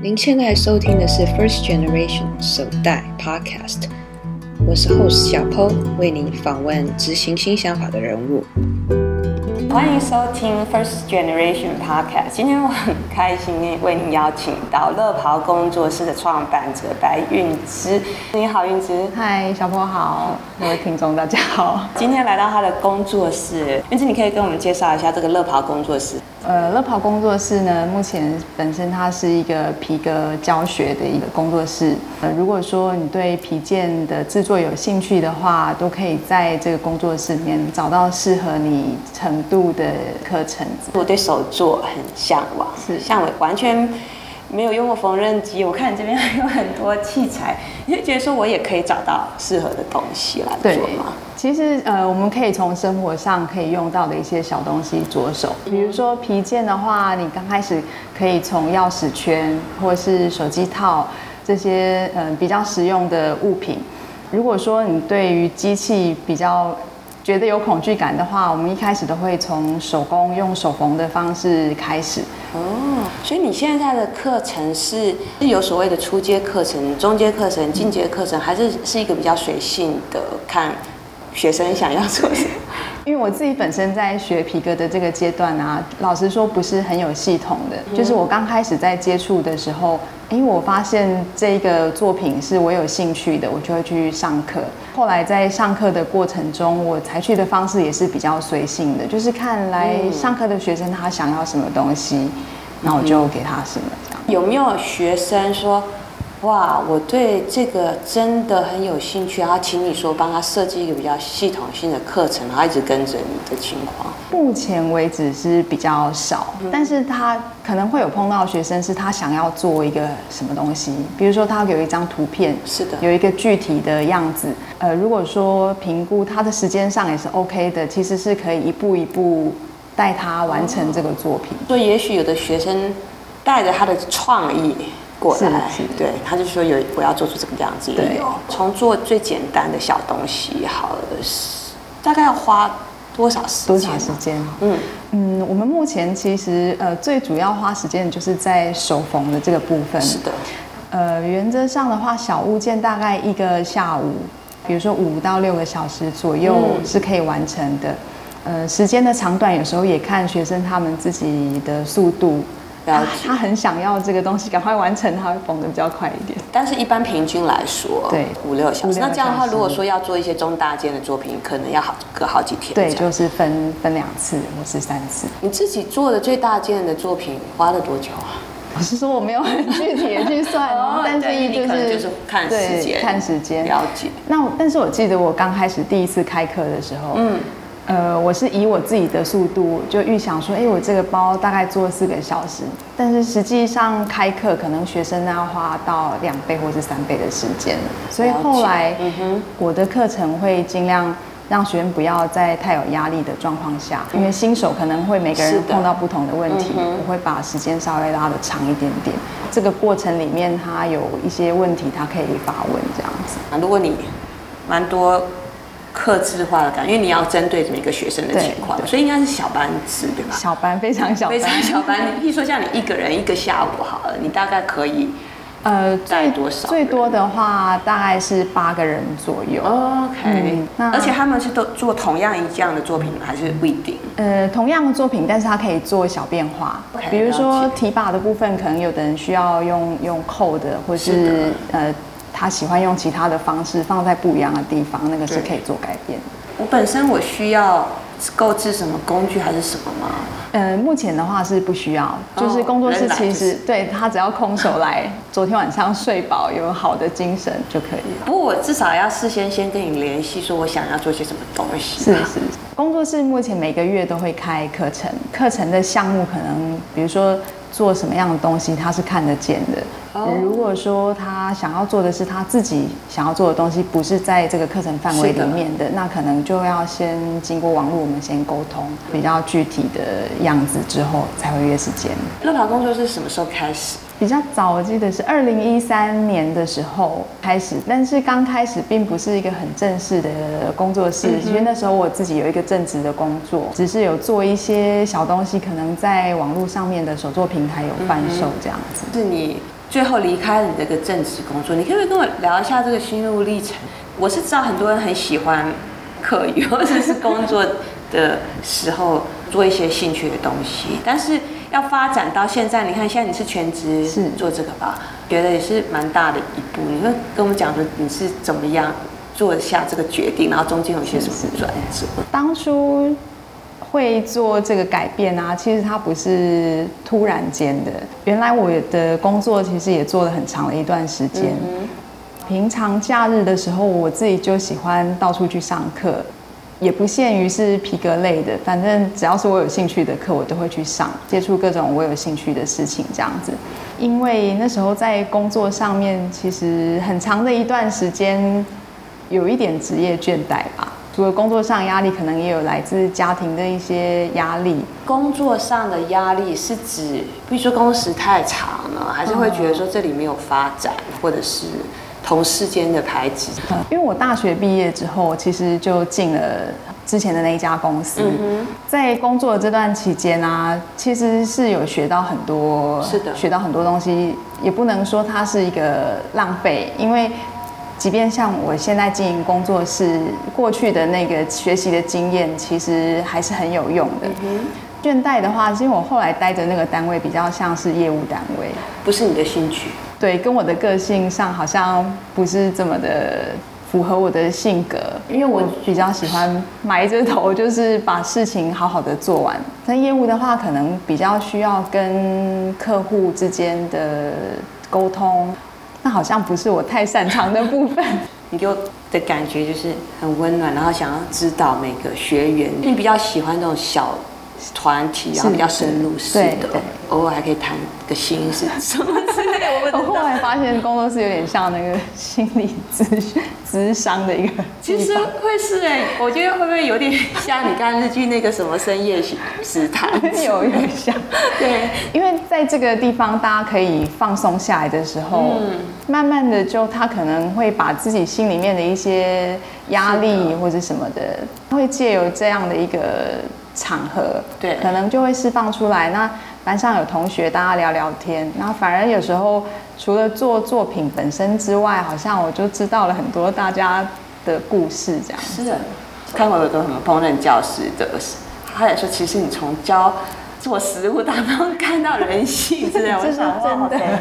您现在收听的是 First Generation 手袋 Podcast，我是 Host 小 Po，为您访问执行新想法的人物。欢迎收听 First Generation Podcast。今天我很开心为您邀请到乐袍工作室的创办者白韵芝。你好，韵芝。嗨，小 Po 好，各位听众大家好。今天来到他的工作室，韵芝，你可以跟我们介绍一下这个乐袍工作室。呃，乐袍工作室呢，目前本身它是一个皮革教学的一个工作室。呃，如果说你对皮件的制作有兴趣的话，都可以在这个工作室里面找到适合你程度的课程。我对手作很向往，是像我完全没有用过缝纫机，我看你这边还有很多器材，你会觉得说我也可以找到适合的东西来做吗？其实，呃，我们可以从生活上可以用到的一些小东西着手，比如说皮件的话，你刚开始可以从钥匙圈或是手机套这些，嗯、呃，比较实用的物品。如果说你对于机器比较觉得有恐惧感的话，我们一开始都会从手工用手缝的方式开始。哦，所以你现在的课程是是有所谓的初阶课程、中阶课程、进阶课程，还是是一个比较随性的看？学生想要做什么？因为我自己本身在学皮革的这个阶段啊，老实说不是很有系统的。就是我刚开始在接触的时候，因为我发现这个作品是我有兴趣的，我就会去上课。后来在上课的过程中，我采取的方式也是比较随性的，就是看来上课的学生他想要什么东西，那我就给他什么这样。有没有学生说？哇，我对这个真的很有兴趣，然后请你说帮他设计一个比较系统性的课程，然后一直跟着你的情况。目前为止是比较少，嗯、但是他可能会有碰到学生，是他想要做一个什么东西，比如说他有一张图片，是的，有一个具体的样子。呃，如果说评估他的时间上也是 OK 的，其实是可以一步一步带他完成这个作品。所以也许有的学生带着他的创意。过来，对，他就说有我要做出这个样子，也有从做最简单的小东西，好了，大概要花多少时间？多少时间？嗯嗯，我们目前其实呃最主要花时间的就是在手缝的这个部分。是的，呃，原则上的话，小物件大概一个下午，比如说五到六个小时左右是可以完成的。嗯、呃，时间的长短有时候也看学生他们自己的速度。他，他很想要这个东西赶快完成，他会缝的比较快一点。但是，一般平均来说，对五六小时。那这样的话，如果说要做一些中大件的作品，可能要好隔好几天。对，就是分分两次或是三次。你自己做的最大件的作品花了多久啊？我是说我没有很具体的去算，哦、但是一就是就是看时间，看时间了解。那但是我记得我刚开始第一次开课的时候，嗯。呃，我是以我自己的速度就预想说，哎，我这个包大概做四个小时，但是实际上开课可能学生要花到两倍或是三倍的时间，所以后来，我的课程会尽量让学生不要在太有压力的状况下，因为新手可能会每个人碰到不同的问题，我会把时间稍微拉的长一点点。这个过程里面，他有一些问题，他可以发问这样子。啊，如果你蛮多。客制化的感觉，因为你要针对每个学生的情况，所以应该是小班制，对吧？小班非常小班，非常小班。你比如说像你一个人一个下午好了，你大概可以呃带多少？最多的话大概是八个人左右。OK，嗯，那而且他们是都做同样一样的作品，还是不一定？呃，同样的作品，但是他可以做小变化。Okay, 比如说提把的部分，可能有的人需要用用扣的，或是，是呃。他喜欢用其他的方式放在不一样的地方，那个是可以做改变的。我本身我需要购置什么工具还是什么吗？呃，目前的话是不需要，就是工作室其实、就是、对他只要空手来，昨天晚上睡饱，有好的精神就可以了。不过我至少要事先先跟你联系，说我想要做些什么东西。是是，工作室目前每个月都会开课程，课程的项目可能比如说做什么样的东西，他是看得见的。如果说他想要做的是他自己想要做的东西，不是在这个课程范围里面的，那可能就要先经过网络，我们先沟通比较具体的样子之后，才会约时间。乐袍工作室是什么时候开始？比较早，我记得是二零一三年的时候开始，但是刚开始并不是一个很正式的工作室，因为那时候我自己有一个正职的工作，只是有做一些小东西，可能在网络上面的手作平台有贩售这样子。是你最后离开了你这个正职工作，你可不可以跟我聊一下这个心路历程？我是知道很多人很喜欢课余或者是工作的时候做一些兴趣的东西，但是要发展到现在，你看现在你是全职是做这个吧，觉得也是蛮大的一步。你会跟我们讲说你是怎么样做下这个决定，然后中间有些什么转折？当初。会做这个改变啊，其实它不是突然间的。原来我的工作其实也做了很长的一段时间。嗯、平常假日的时候，我自己就喜欢到处去上课，也不限于是皮革类的，反正只要是我有兴趣的课，我都会去上，接触各种我有兴趣的事情，这样子。因为那时候在工作上面，其实很长的一段时间，有一点职业倦怠吧。除了工作上压力，可能也有来自家庭的一些压力。工作上的压力是指，比如说工时太长了，还是会觉得说这里没有发展，或者是同事间的排挤？因为我大学毕业之后，其实就进了之前的那一家公司。嗯、在工作的这段期间啊，其实是有学到很多，是的，学到很多东西，也不能说它是一个浪费，因为。即便像我现在经营工作室，过去的那个学习的经验，其实还是很有用的。嗯、倦怠的话，是因为我后来待的那个单位比较像是业务单位，不是你的兴趣。对，跟我的个性上好像不是这么的符合我的性格，因为我比较喜欢埋着头，就是把事情好好的做完。但业务的话，可能比较需要跟客户之间的沟通。那好像不是我太擅长的部分。你给我的感觉就是很温暖，然后想要指导每个学员。你比较喜欢这种小团体，然后比较深入式的，偶尔还可以谈个心事什么之我后来发现工作室有点像那个心理咨咨商的一个。其实会是哎，我觉得会不会有点 像你看日剧那个什么深夜食堂？有有像。对，因为在这个地方大家可以放松下来的时候，嗯，慢慢的就他可能会把自己心里面的一些压力或者什么的，会借由这样的一个。场合对，可能就会释放出来。那班上有同学，大家聊聊天，然后反而有时候除了做作品本身之外，好像我就知道了很多大家的故事，这样。是的，看过有个什么烹饪教室的，他也说，其实你从教做食物当中看到人性之类，我想真的。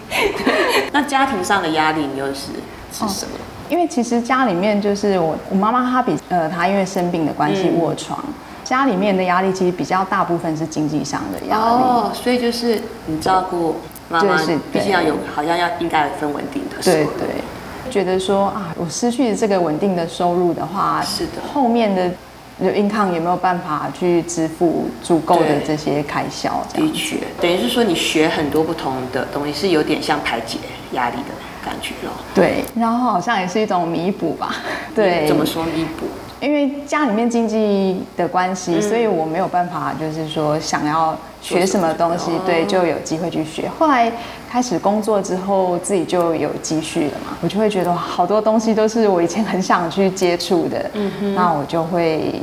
那家庭上的压力，你又是是什么？哦，因为其实家里面就是我，我妈妈她比呃，她因为生病的关系卧床。嗯家里面的压力其实比较大部分是经济上的压力哦，所以就是你照顾妈妈，毕竟要有好像要应该有一份稳定的收入。对对，觉得说啊，我失去这个稳定的收入的话，是的，后面的 income 有没有办法去支付足够的这些开销？的确，等于是说你学很多不同的东西，是有点像排解压力的感觉咯。对，然后好像也是一种弥补吧？对，怎么说弥补？因为家里面经济的关系，所以我没有办法，就是说想要学什么东西，对，就有机会去学。后来开始工作之后，自己就有积蓄了嘛，我就会觉得好多东西都是我以前很想去接触的，嗯，那我就会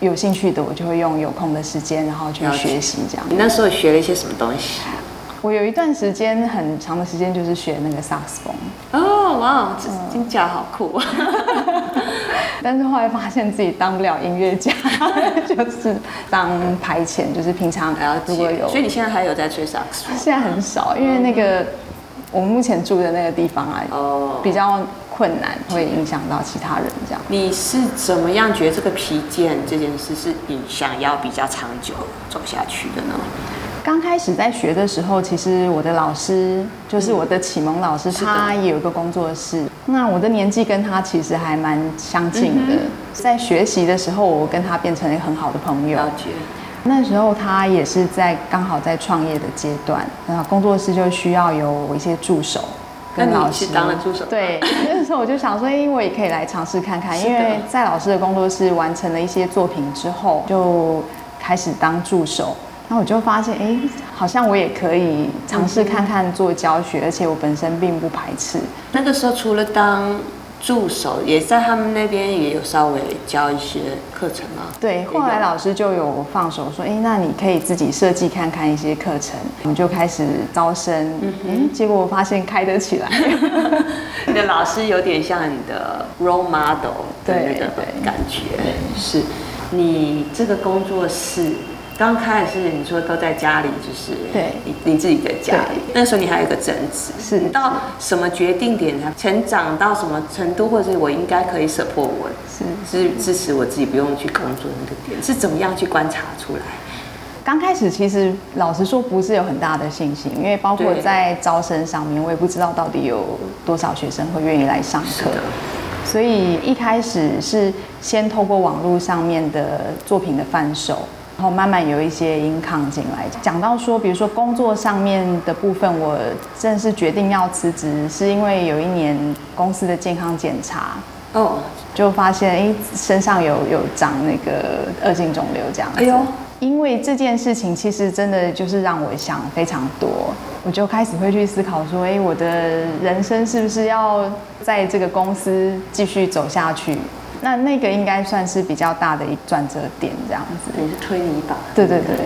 有兴趣的，我就会用有空的时间，然后去学习这样。你那时候学了一些什么东西？我有一段时间很长的时间就是学那个萨克斯风。哦，哇，这听起来好酷。但是后来发现自己当不了音乐家，就是当排遣，就是平常还要如果有。所以你现在还有在吹萨克斯？现在很少，因为那个我们目前住的那个地方啊，哦，比较困难，会影响到其他人这样。你是怎么样觉得这个皮件这件事是你想要比较长久走下去的呢？刚开始在学的时候，其实我的老师就是我的启蒙老师，他也有一个工作室。那我的年纪跟他其实还蛮相近的，在学习的时候，我跟他变成了一个很好的朋友。了解。那时候他也是在刚好在创业的阶段，那工作室就需要有一些助手跟老师。当了助手。对，那时候我就想说，哎，我也可以来尝试看看，因为在老师的工作室完成了一些作品之后，就开始当助手。那我就发现，哎，好像我也可以尝试看看做教学，而且我本身并不排斥。那个时候除了当助手也在他们那边也有稍微教一些课程吗？对，后来老师就有放手说，哎，那你可以自己设计看看一些课程，我们就开始招生。嗯哼，结果我发现开得起来。你的老师有点像你的 role model 的那个感觉，是你这个工作室。刚开始是你说都在家里，就是对你你自己的家里。那时候你还有一个正职，是你到什么决定点才成长到什么程度，或者是我应该可以 support 我，是是支持我自己不用去工作的那个点，是怎么样去观察出来？刚开始其实老实说不是有很大的信心，因为包括在招生上面，我也不知道到底有多少学生会愿意来上课，所以一开始是先透过网络上面的作品的贩售。然后慢慢有一些 income 进来，讲到说，比如说工作上面的部分，我正式决定要辞职，是因为有一年公司的健康检查，哦，就发现哎身上有有长那个恶性肿瘤这样子。哎呦，因为这件事情其实真的就是让我想非常多，我就开始会去思考说，哎，我的人生是不是要在这个公司继续走下去？那那个应该算是比较大的一转折点，这样子。也是推你一把。对对对，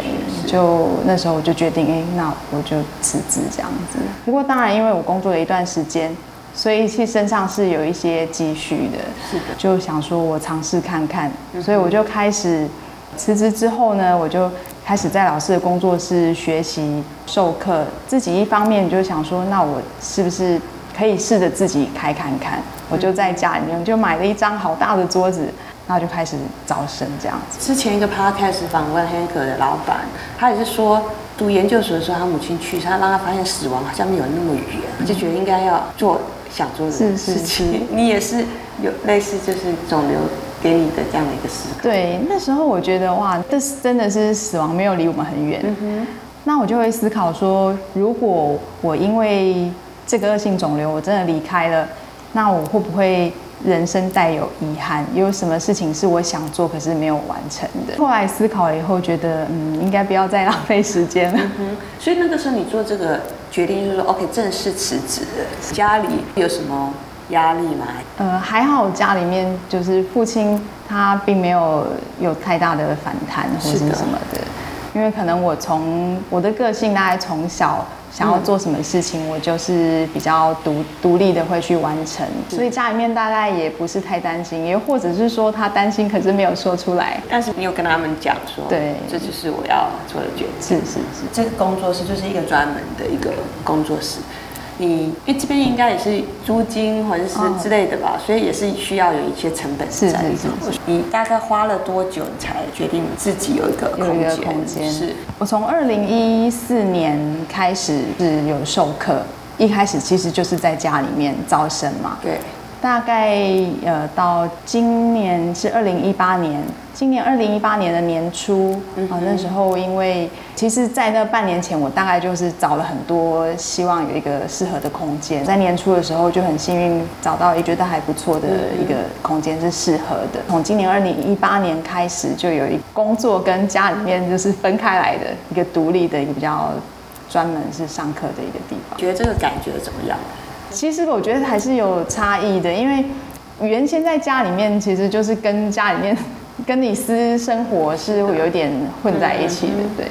就那时候我就决定，哎，那我就辞职这样子。不过当然，因为我工作了一段时间，所以其实身上是有一些积蓄的。是的。就想说我尝试看看，所以我就开始辞职之后呢，我就开始在老师的工作室学习授课。自己一方面就想说，那我是不是可以试着自己开看看？我就在家里面就买了一张好大的桌子，然后就开始招生这样子。之前一个 podcast 访问黑客的老板，他也是说读研究所的时候，他母亲去世，他让他发现死亡好像没有那么远，就觉得应该要做想做的事情。是是 你也是有类似就是肿瘤给你的这样的一个思考。对，那时候我觉得哇，这是真的是死亡没有离我们很远。嗯哼。那我就会思考说，如果我因为这个恶性肿瘤，我真的离开了。那我会不会人生带有遗憾？有什么事情是我想做可是没有完成的？后来思考了以后，觉得嗯，应该不要再浪费时间了。嗯。所以那个时候你做这个决定，就是说 OK，正式辞职。家里有什么压力吗？呃，还好，家里面就是父亲他并没有有太大的反弹或者什么的，的因为可能我从我的个性大概从小。想要做什么事情，我就是比较独独立的会去完成，所以家里面大概也不是太担心，也或者是说他担心，可是没有说出来。但是你有跟他们讲说，对，这就是我要做的决定。是是是，这个工作室就是一个专门的一个工作室。你因为这边应该也是租金或者是之类的吧，所以也是需要有一些成本在。是是是。你大概花了多久才决定自己有一个空间？有一个空间。是我从二零一四年开始是有授课，一开始其实就是在家里面招生嘛。对。大概呃到今年是二零一八年，今年二零一八年的年初啊、嗯呃，那时候因为其实，在那半年前，我大概就是找了很多，希望有一个适合的空间。在年初的时候就很幸运找到一觉得还不错的一个空间是适合的。从今年二零一八年开始，就有一工作跟家里面就是分开来的一个独立的一个比较专门是上课的一个地方。觉得这个感觉怎么样？其实我觉得还是有差异的，因为原先在家里面，其实就是跟家里面跟你私生活是会有一点混在一起的，对。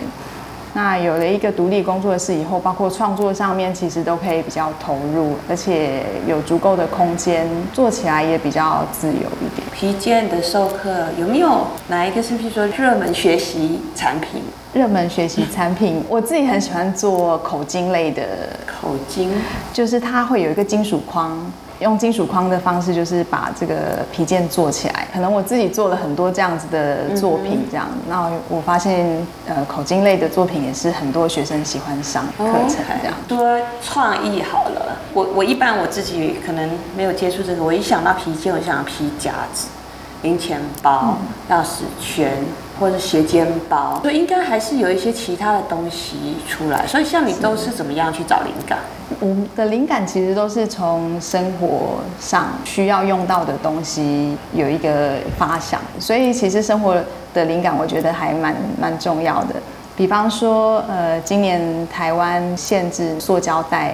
那有了一个独立工作室以后，包括创作上面，其实都可以比较投入，而且有足够的空间，做起来也比较自由一点。皮件的授课有没有哪一个是，不是说热门学习产品？热门学习产品，我自己很喜欢做口金类的。口金就是它会有一个金属框。用金属框的方式，就是把这个皮件做起来。可能我自己做了很多这样子的作品，这样。那、嗯、我发现，呃，口金类的作品也是很多学生喜欢上课程这样。说创意好了，我我一般我自己可能没有接触这个，我一想到皮件，我想到皮夹子、零钱包、钥匙圈。或者斜肩包，所以应该还是有一些其他的东西出来。所以像你都是怎么样去找灵感？我的灵感其实都是从生活上需要用到的东西有一个发想。所以其实生活的灵感，我觉得还蛮蛮重要的。比方说，呃，今年台湾限制塑胶袋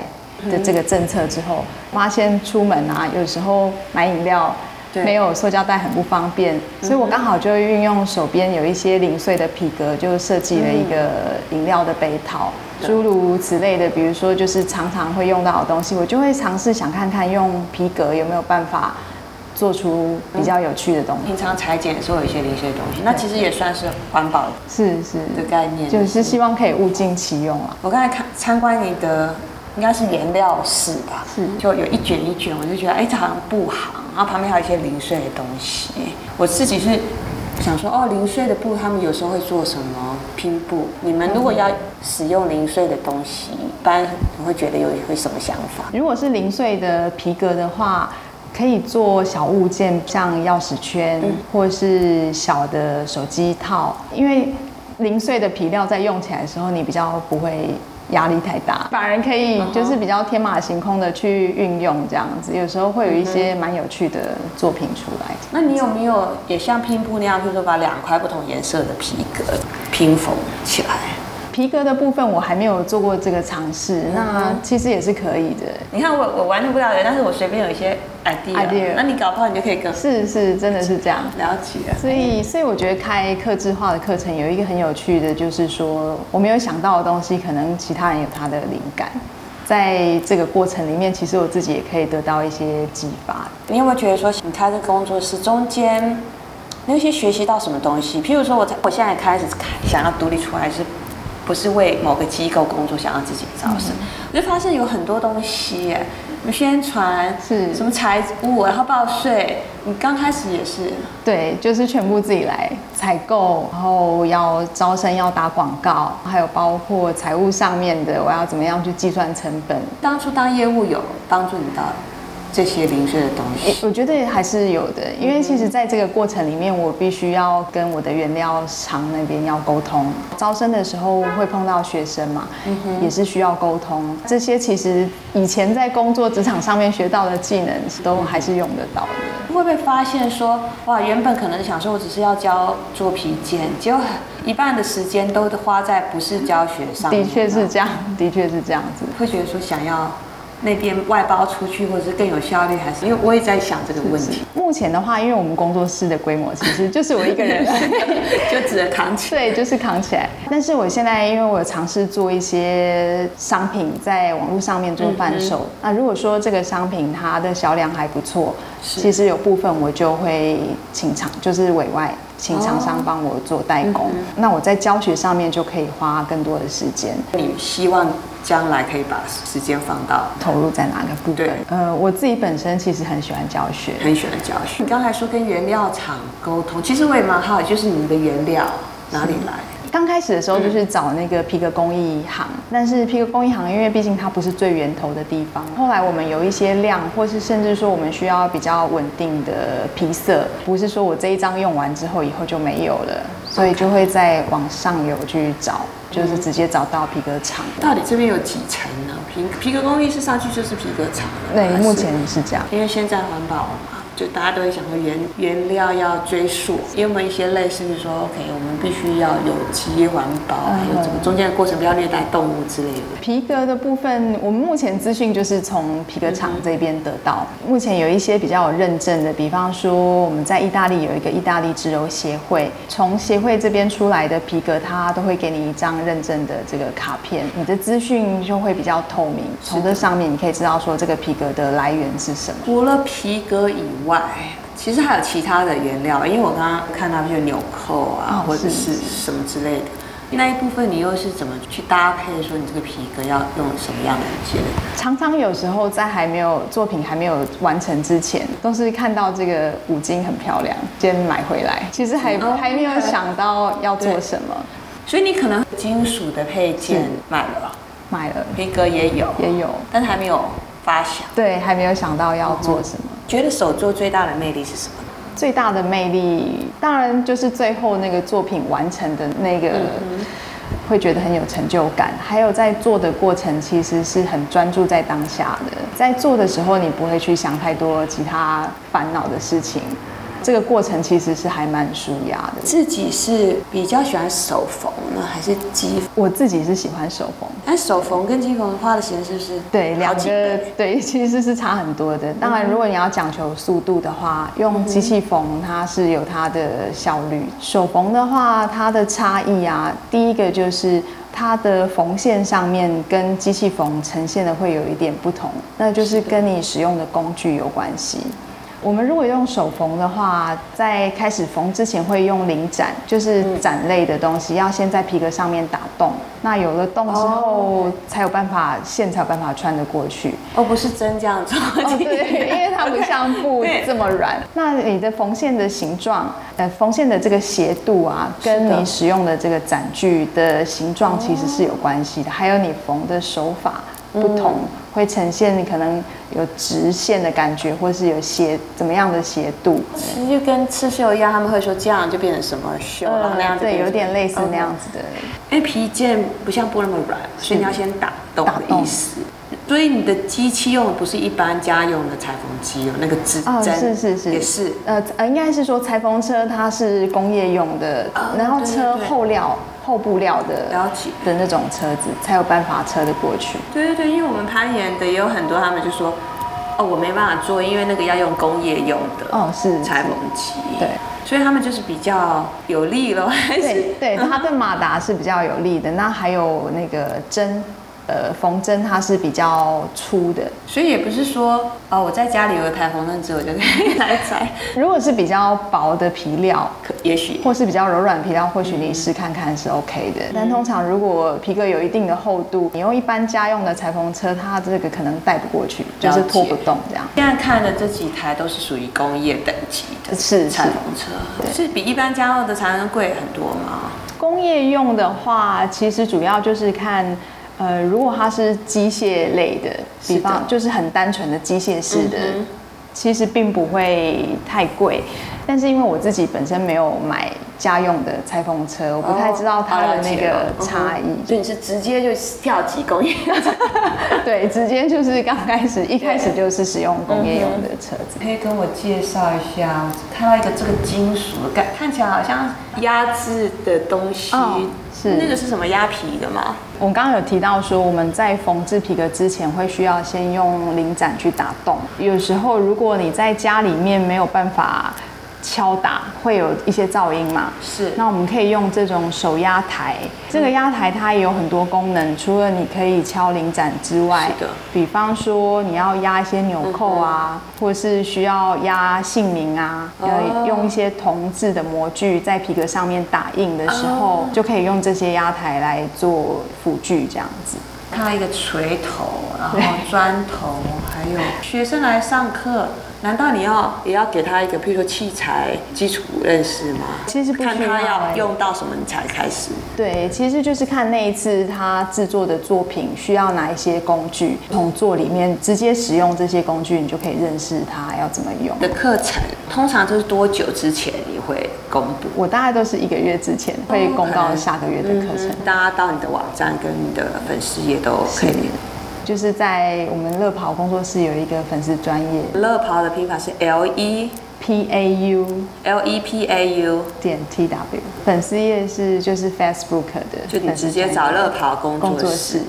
的这个政策之后，发现出门啊，有时候买饮料没有塑胶袋很不方便，所以我刚好就运用手边有一些零碎的皮革，就设计了一个饮料的杯套，诸如此类的，比如说就是常常会用到的东西，我就会尝试想看看用皮革有没有办法。做出比较有趣的东西。平常裁剪的时候有一些零碎的东西，那其实也算是环保是是。的概念，就是希望可以物尽其用啊。我刚才看参观你的应该是颜料室吧，是。就有一卷一卷，我就觉得哎，这好像布行，然后旁边还有一些零碎的东西。我自己是想说哦，零碎的布他们有时候会做什么拼布？你们如果要使用零碎的东西，一般你会觉得有会什么想法？如果是零碎的皮革的话。可以做小物件，像钥匙圈，或是小的手机套。因为零碎的皮料在用起来的时候，你比较不会压力太大，反而可以就是比较天马行空的去运用这样子。有时候会有一些蛮有趣的作品出来。那你有没有也像拼布那样，就是说把两块不同颜色的皮革拼缝起来？皮革的部分我还没有做过这个尝试，那其实也是可以的。你看我我完全不了解，但是我随便有一些 idea, idea，那你搞不好你就可以跟。是是，真的是这样。了解。所以所以我觉得开客制化的课程有一个很有趣的，就是说我没有想到的东西，可能其他人有他的灵感，在这个过程里面，其实我自己也可以得到一些激发。你有没有觉得说，你开这个工作室中间，你有些学习到什么东西？譬如说我我现在开始想要独立出来是。不是为某个机构工作，想要自己招生，嗯，我就发现有很多东西，宣传是。什么财务，然后报税，你刚开始也是，对，就是全部自己来采购，然后要招生要打广告，还有包括财务上面的，我要怎么样去计算成本。当初当业务有帮助你到这些零碎的东西，我觉得还是有的，因为其实在这个过程里面，我必须要跟我的原料厂那边要沟通。招生的时候会碰到学生嘛，也是需要沟通。这些其实以前在工作职场上面学到的技能，都还是用得到的。会不会发现说，哇，原本可能想说我只是要教做皮件，结果一半的时间都花在不是教学上。的确是这样，的确是这样子。会觉得说想要。那边外包出去，或者是更有效率，还是因为我也在想这个问题。目前的话，因为我们工作室的规模其实就是我一个人，就只能扛起。对，就是扛起来。但是我现在因为我有尝试做一些商品，在网络上面做贩售。嗯嗯。那如果说这个商品它的销量还不错，其实有部分我就会请厂，就是委外请厂商帮我做代工。哦嗯嗯。那我在教学上面就可以花更多的时间。你希望？将来可以把时间放到投入在哪个部分？对，呃，我自己本身其实很喜欢教学，很喜欢教学。你刚才说跟原料厂沟通，其实我也蛮好奇，就是你们的原料哪里来？刚开始的时候就是找那个皮革工艺行，但是皮革工艺行因为毕竟它不是最源头的地方。后来我们有一些量，或是甚至说我们需要比较稳定的皮色，不是说我这一张用完之后以后就没有了，所以就会在往上游去找。就是直接找到皮革厂。到底这边有几层呢？皮皮革工艺是上去就是皮革厂。对，目前是这样。因为现在环保嘛。就大家都会想说原原料要追溯，因为一些类似于说，OK，我们必须要有机环保，还有怎么中间的过程不要虐待动物之类的。皮革的部分，我们目前资讯就是从皮革厂这边得到。目前有一些比较有认证的，比方说我们在意大利有一个意大利织鞣协会，从协会这边出来的皮革，它都会给你一张认证的这个卡片，你的资讯就会比较透明。从这上面你可以知道说这个皮革的来源是什么。除了皮革以外，其实还有其他的原料，因为我刚刚看到就是纽扣啊，或者是什么之类的。那一部分你又是怎么去搭配？说你这个皮革要用什么样的一些？常常有时候在还没有作品还没有完成之前，都是看到这个五金很漂亮，先买回来。其实还还没有想到要做什么，所以你可能金属的配件买了，买了，皮革也有，也有，但是还没有发想。对，还没有想到要做什么。觉得手作最大的魅力是什么？最大的魅力当然就是最后那个作品完成的那个，会觉得很有成就感。还有在做的过程，其实是很专注在当下的。在做的时候，你不会去想太多其他烦恼的事情。这个过程其实是还蛮舒压的。自己是比较喜欢手缝呢，还是机？我自己是喜欢手缝。但手缝跟机缝花的时间是不是？对，两个对，其实是差很多的。当然，如果你要讲求速度的话，用机器缝它是有它的效率。手缝的话，它的差异啊，第一个就是。它的缝线上面跟机器缝呈现的会有一点不同，那就是跟你使用的工具有关系。我们如果用手缝的话，在开始缝之前会用零展，就是展类的东西，要先在皮革上面打洞。那有了洞之后，才有办法线才有办法穿得过去。哦，不是针这样做。哦，对，因为它不像布这么软。那你的缝线的形状，呃，缝线的这个斜度啊，跟你使用的这个展具的形状其实是有关系的，还有你缝的手法不同。会呈现你可能有直线的感觉，或是有斜怎么样的斜度，其实就跟刺绣一样，他们会说这样就变成什么绣了那样子，对，有点类似那样子的。因为皮件不像布那么软，所以你要先打洞的意思。所以你的机器用的不是一般家用的裁缝机哦，那个指针是是是，也是。呃呃，应该是说裁缝车它是工业用的，然后车后料。厚布料的了解的那种车子才有办法车得过去。对对对，因为我们攀岩的也有很多，他们就说，哦，我没办法做，因为那个要用工业用的哦，是裁缝机。对，所以他们就是比较有力咯。对对，它对马达是比较有力的。那还有那个针。呃，缝针它是比较粗的，所以也不是说哦，我在家里有一台缝针机，我就可以来裁。如果是比较薄的皮料，可也许，或是比较柔软皮料，或许你试看看是 OK 的。嗯、但通常如果皮革有一定的厚度，你用一般家用的裁缝车，它这个可能带不过去，就是拖不动这样。现在看的这几台都是属于工业等级的，是裁缝车，是比一般家用的裁缝贵很多吗？工业用的话，其实主要就是看。呃，如果它是机械类的，比方就是很单纯的机械式的，嗯、其实并不会太贵。但是因为我自己本身没有买家用的裁缝车，我不太知道它的那个差异。哦嗯、所以你是直接就跳级工业？对，直接就是刚开始一开始就是使用工业用的车子。可以跟我介绍一下，看到一个这个金属感，看起来好像压制的东西。哦是那个是什么压皮的吗？我刚刚有提到说，我们在缝制皮革之前会需要先用零展去打洞。有时候如果你在家里面没有办法。敲打会有一些噪音嘛？是。那我们可以用这种手压台，这个压台它也有很多功能，除了你可以敲零展之外，是的。比方说你要压一些纽扣啊，或是需要压姓名啊，要用一些铜制的模具在皮革上面打印的时候，就可以用这些压台来做辅具这样子。看到一个锤头，然后砖头，还有学生来上课。难道你要也要给他一个，譬如说器材基础认识吗？其实不需要，看他要用到什么你才开始。对，其实就是看那一次他制作的作品需要哪一些工具，从做里面直接使用这些工具，你就可以认识他要怎么用。的课程通常都是多久之前你会公布？我大概都是一个月之前会公告下个月的课程。大家到你的网站跟你的粉丝也都可以。就是在我们乐跑工作室有一个粉丝专业，乐跑的拼法是 L E P A U L E P A U 点 T W，粉丝页是就是 Facebook 的，就你直接找乐跑工作室。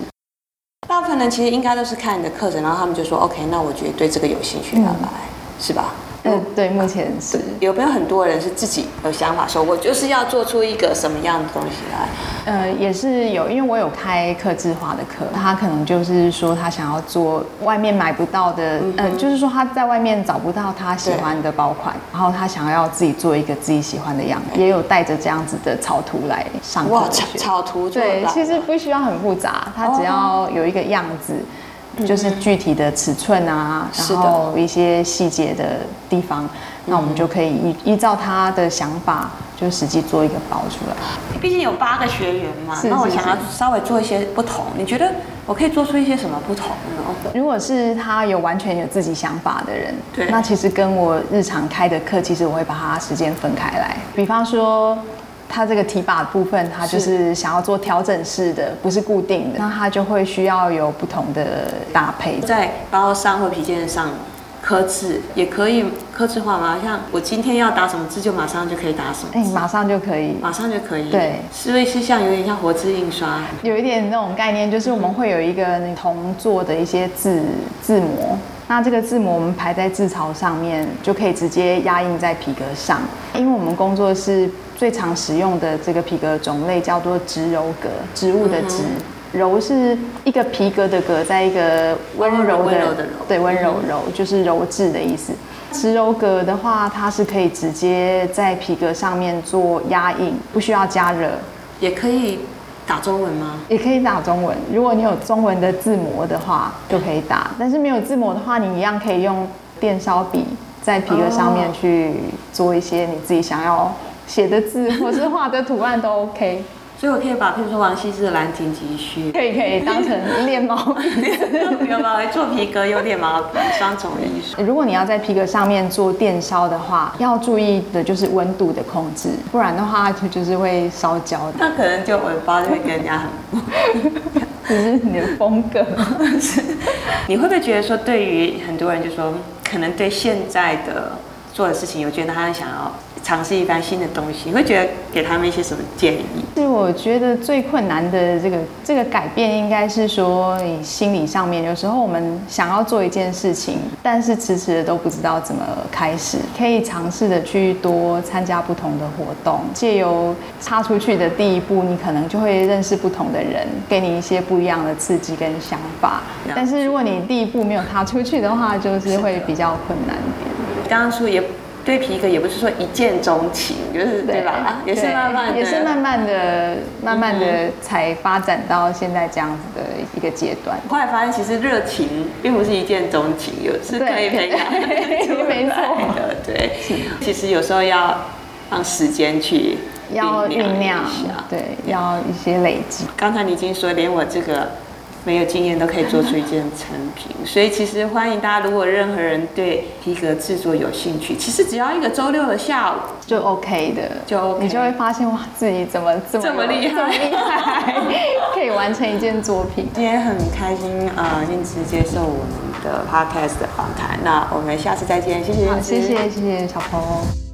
大部分人其实应该都是看你的课程，然后他们就说 OK，那我觉得对这个有兴趣，要来，嗯、是吧？嗯，对，目前是。有没有很多人是自己有想法，说我就是要做出一个什么样的东西来？呃，也是有，因为我有开客制化的课，他可能就是说他想要做外面买不到的，嗯、呃，就是说他在外面找不到他喜欢的包款，然后他想要自己做一个自己喜欢的样子，也有带着这样子的草图来上课。哇，草图对，其实不需要很复杂，他只要有一个样子。就是具体的尺寸啊，然后一些细节的地方，那我们就可以依依照他的想法，就实际做一个包出来。毕竟有八个学员嘛，那我想要稍微做一些不同。你觉得我可以做出一些什么不同呢？如果是他有完全有自己想法的人，对，那其实跟我日常开的课，其实我会把它时间分开来。比方说。它这个提把部分，它就是想要做调整式的，不是固定的，那它就会需要有不同的搭配，在包上或皮件上，刻字，也可以刻字化吗？像我今天要打什么字，就马上就可以打什么字。哎、欸，马上就可以，马上就可以。对，是不是像有点像活字印刷？有一点那种概念，就是我们会有一个那铜做的一些字字模，那这个字模我们排在字槽上面，就可以直接压印在皮革上。因为我们工作室最常使用的这个皮革种类叫做植鞣革，植物的植。嗯鞣是一个皮革的革，在一个温柔的，柔的柔对，温柔柔就是柔质的意思。植鞣革的话，它是可以直接在皮革上面做压印，不需要加热。也可以打中文吗？也可以打中文。如果你有中文的字模的话，就可以打。但是没有字模的话，你一样可以用电烧笔在皮革上面去做一些你自己想要写的字，或是画的图案都 OK。所以我可以把，譬如说王羲之的《兰亭集序》，可以可以当成练毛笔，有吗？做皮革有点毛笔，双重艺术。如果你要在皮革上面做电烧的话，要注意的就是温度的控制，不然的话就就是会烧焦的。那可能就尾巴就会跟人家很不一样，这是你的风格。你会不会觉得说，对于很多人就说，可能对现在的做的事情，有觉得他想要？尝试一番新的东西，你会觉得给他们一些什么建议？是我觉得最困难的这个这个改变，应该是说你心理上面，有时候我们想要做一件事情，但是迟迟的都不知道怎么开始。可以尝试的去多参加不同的活动，借由踏出去的第一步，你可能就会认识不同的人，给你一些不一样的刺激跟想法。但是如果你第一步没有踏出去的话，就是会比较困难一点。当初也。对皮革也不是说一见钟情，就是对吧？也是慢慢的，也是慢慢的、慢慢的才发展到现在这样子的一个阶段。后来发现，其实热情并不是一见钟情，有是可以培养的。对，其实有时候要让时间去要酝酿，对，要一些累积。刚才你已经说，连我这个。没有经验都可以做出一件成品，所以其实欢迎大家，如果任何人对皮革制作有兴趣，其实只要一个周六的下午就 OK 的，就 OK，你就会发现哇，自己怎么这么这么厉害，这么厉害，可以完成一件作品。今天很开心啊，宁、呃、慈接受我们的 Podcast 的访谈，那我们下次再见，谢谢，谢谢，谢谢小鹏。